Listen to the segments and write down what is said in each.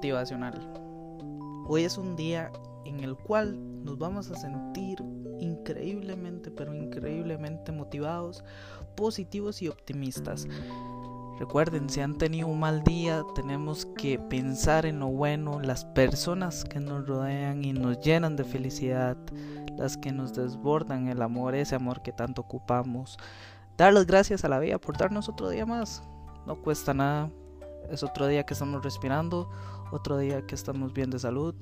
motivacional. Hoy es un día en el cual nos vamos a sentir increíblemente, pero increíblemente motivados, positivos y optimistas. Recuerden, si han tenido un mal día, tenemos que pensar en lo bueno, las personas que nos rodean y nos llenan de felicidad, las que nos desbordan el amor, ese amor que tanto ocupamos. Dar las gracias a la vida por darnos otro día más. No cuesta nada. Es otro día que estamos respirando, otro día que estamos bien de salud.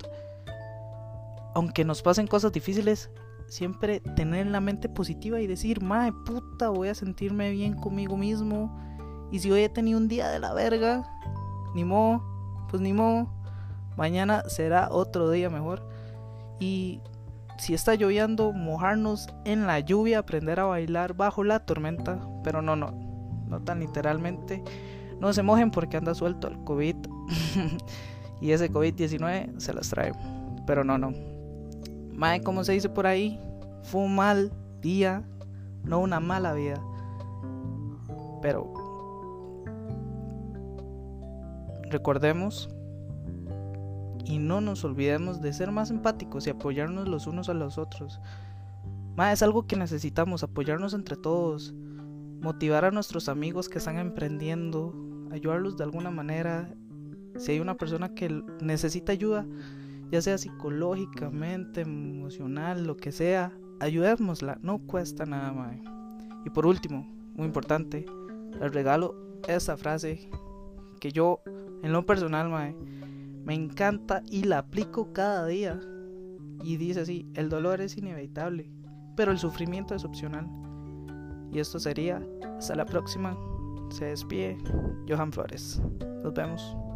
Aunque nos pasen cosas difíciles, siempre tener la mente positiva y decir, madre puta, voy a sentirme bien conmigo mismo y si hoy he tenido un día de la verga, ni modo, pues ni modo. Mañana será otro día mejor. Y si está lloviendo, mojarnos en la lluvia, aprender a bailar bajo la tormenta. Pero no, no, no tan literalmente. No se mojen porque anda suelto el COVID. y ese COVID-19 se las trae. Pero no, no. Mae, como se dice por ahí, fue un mal día, no una mala vida. Pero Recordemos y no nos olvidemos de ser más empáticos y apoyarnos los unos a los otros. es algo que necesitamos, apoyarnos entre todos, motivar a nuestros amigos que están emprendiendo, ayudarlos de alguna manera. Si hay una persona que necesita ayuda, ya sea psicológicamente, emocional, lo que sea, ayudémosla, no cuesta nada, más. Y por último, muy importante, les regalo esa frase que yo en lo personal, me encanta y la aplico cada día. Y dice así, el dolor es inevitable, pero el sufrimiento es opcional. Y esto sería, hasta la próxima. Se despide Johan Flores. Nos vemos.